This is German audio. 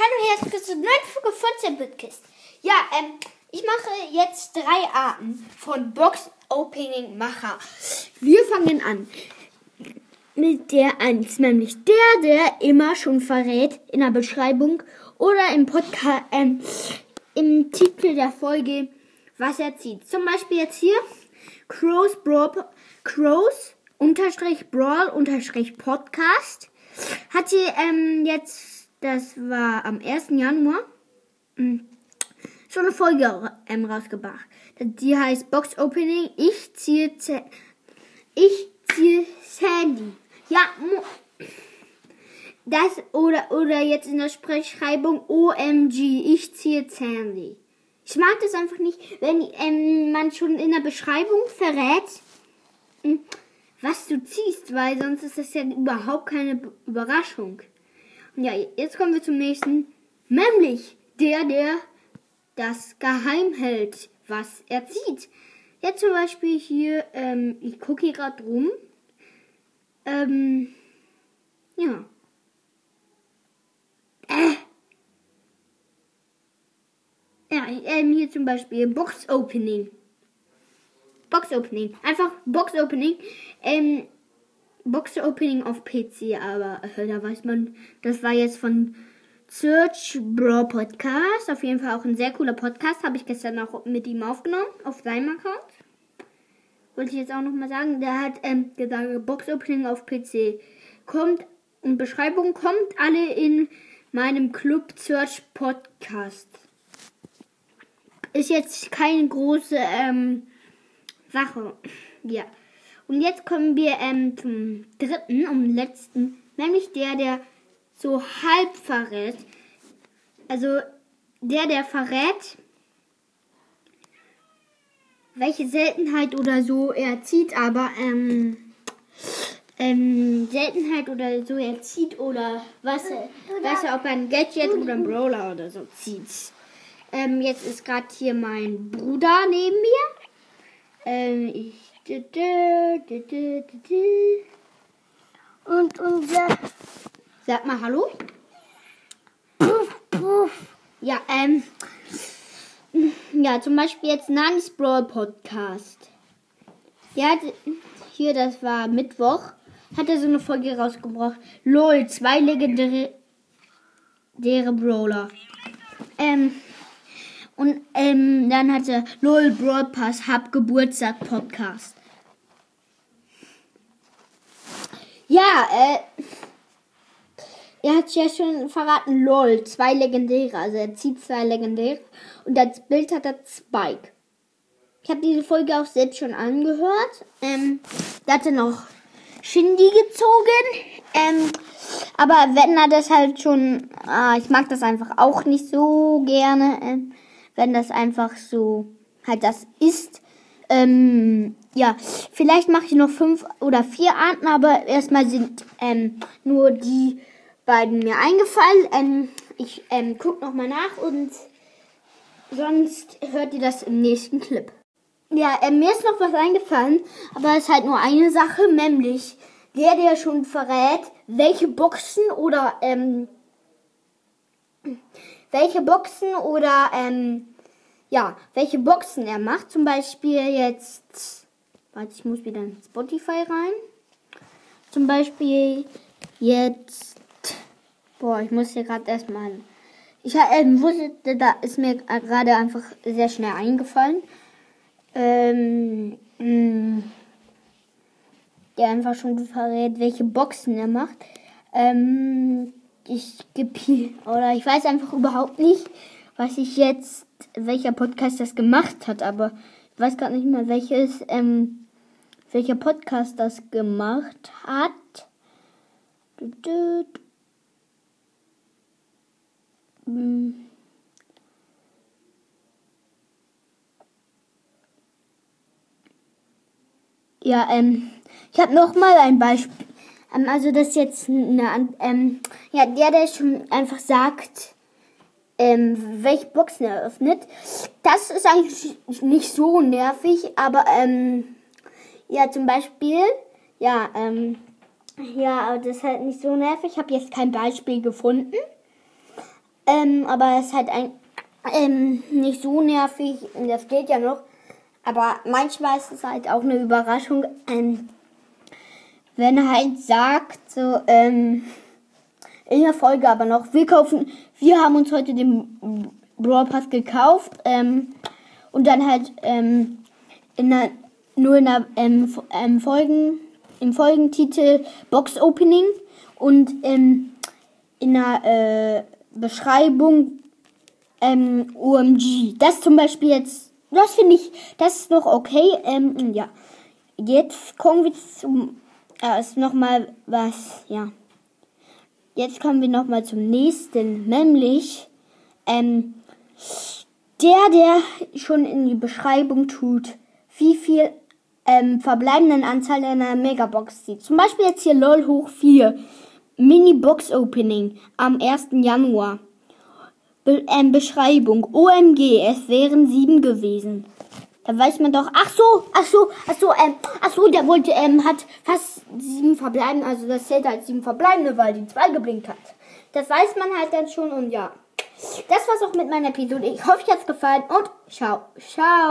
Hallo, herzlich willkommen zur neuen Folge von Simplecast. Ja, ähm, ich mache jetzt drei Arten von Box Opening Macher. Wir fangen an mit der 1, nämlich der, der immer schon verrät in der Beschreibung oder im Podcast, ähm, im Titel der Folge, was er zieht. Zum Beispiel jetzt hier Crows Brawl, Crows unterstrich Brawl unterstrich Podcast hat sie ähm, jetzt, das war am 1. Januar, mh, so eine Folge rausgebracht. Die heißt Box Opening. Ich ziehe, ich ziehe Sandy. Ja, das oder oder jetzt in der Sprechschreibung OMG. Ich ziehe Sandy. Ich mag das einfach nicht, wenn ähm, man schon in der Beschreibung verrät, hm, was du ziehst, weil sonst ist das ja überhaupt keine Überraschung. Ja, jetzt kommen wir zum nächsten, nämlich der, der das geheim hält, was er zieht. Jetzt zum Beispiel hier, ähm, ich gucke hier gerade rum. Ähm, ja. Äh. Ja, ähm, hier zum Beispiel Box Opening. Box Opening. Einfach Box Opening. Ähm, Box Opening auf PC, aber äh, da weiß man, das war jetzt von Search Bro Podcast. Auf jeden Fall auch ein sehr cooler Podcast. Habe ich gestern auch mit ihm aufgenommen, auf seinem Account. Wollte ich jetzt auch nochmal sagen. Der hat ähm, gesagt, Box Opening auf PC. Kommt und Beschreibung kommt alle in meinem Club Search Podcast ist jetzt keine große ähm, Sache. Ja. Und jetzt kommen wir ähm, zum dritten und letzten, nämlich der, der so halb verrät. Also der, der verrät, welche Seltenheit oder so er zieht, aber ähm, ähm, Seltenheit oder so er zieht oder was, was er, ob er ein Gadget oder ein Brawler oder so zieht. Ähm, jetzt ist gerade hier mein Bruder neben mir. Ähm, ich. Und unser. Sag mal Hallo. Puff, puff. Ja, ähm. Ja, zum Beispiel jetzt Nanis Brawl Podcast. Der hat hier, das war Mittwoch, hat er so eine Folge rausgebracht. LOL, zwei legendäre Brawler. Ähm, und ähm, dann hatte LOL Broadpass Hab Geburtstag Podcast. Ja, äh. Er hat ja schon verraten, LOL, zwei Legendäre. Also er zieht zwei Legendäre. Und als Bild hat er Spike. Ich habe diese Folge auch selbst schon angehört. Ähm, da hat er noch Shindy gezogen. Ähm, aber wenn er das halt schon. Ah, ich mag das einfach auch nicht so gerne. Ähm, wenn das einfach so halt das ist. Ähm, ja, vielleicht mache ich noch fünf oder vier Arten, aber erstmal sind ähm, nur die beiden mir eingefallen. Ähm, ich ähm, gucke nochmal nach und sonst hört ihr das im nächsten Clip. Ja, äh, mir ist noch was eingefallen, aber es ist halt nur eine Sache, nämlich der, der schon verrät, welche Boxen oder ähm, welche Boxen oder ähm, ja, welche Boxen er macht. Zum Beispiel jetzt, warte, ich muss wieder in Spotify rein. Zum Beispiel jetzt, boah, ich muss hier gerade erstmal, ich ähm, wusste, da ist mir gerade einfach sehr schnell eingefallen. Ähm, mh, mm, der einfach schon verrät, welche Boxen er macht. Ähm, ich gebe oder ich weiß einfach überhaupt nicht, was ich jetzt, welcher Podcast das gemacht hat, aber ich weiß gerade nicht mehr, welches, ähm, welcher Podcast das gemacht hat. Ja, ähm, ich habe noch mal ein Beispiel. Ähm, also das jetzt eine, ähm, ja, der, der schon einfach sagt, ähm, welche Boxen er öffnet. Das ist eigentlich nicht so nervig, aber ähm, ja, zum Beispiel, ja, ähm, ja, aber das ist halt nicht so nervig. Ich habe jetzt kein Beispiel gefunden. Ähm, aber es ist halt ein, ähm, nicht so nervig. Und das geht ja noch. Aber manchmal ist es halt auch eine Überraschung, ähm, wenn er halt sagt, so, ähm, in der Folge aber noch, wir kaufen, wir haben uns heute den Brawl Pass gekauft, ähm, und dann halt, ähm, in der, nur in der, ähm, ähm, Folgen, im Folgentitel Box Opening und, ähm, in der, äh, Beschreibung, ähm, OMG. Das zum Beispiel jetzt, das finde ich, das ist noch okay, ähm, ja. Jetzt kommen wir zum äh, ist nochmal was, ja. Jetzt kommen wir nochmal zum nächsten, nämlich ähm, der, der schon in die Beschreibung tut, wie viel ähm, verbleibenden Anzahl einer Megabox sieht. Zum Beispiel jetzt hier LOL hoch 4. Mini Box Opening am 1. Januar. Be ähm, Beschreibung. OMG, es wären sieben gewesen. Da weiß man doch, ach so, ach so, ach so, ähm, ach so, der wollte, ähm, hat fast sieben verbleiben, also das zählt als sieben verbleibende, weil die zwei geblinkt hat. Das weiß man halt dann schon und ja. Das war's auch mit meiner Episode. Ich hoffe, euch hat's gefallen und ciao, ciao.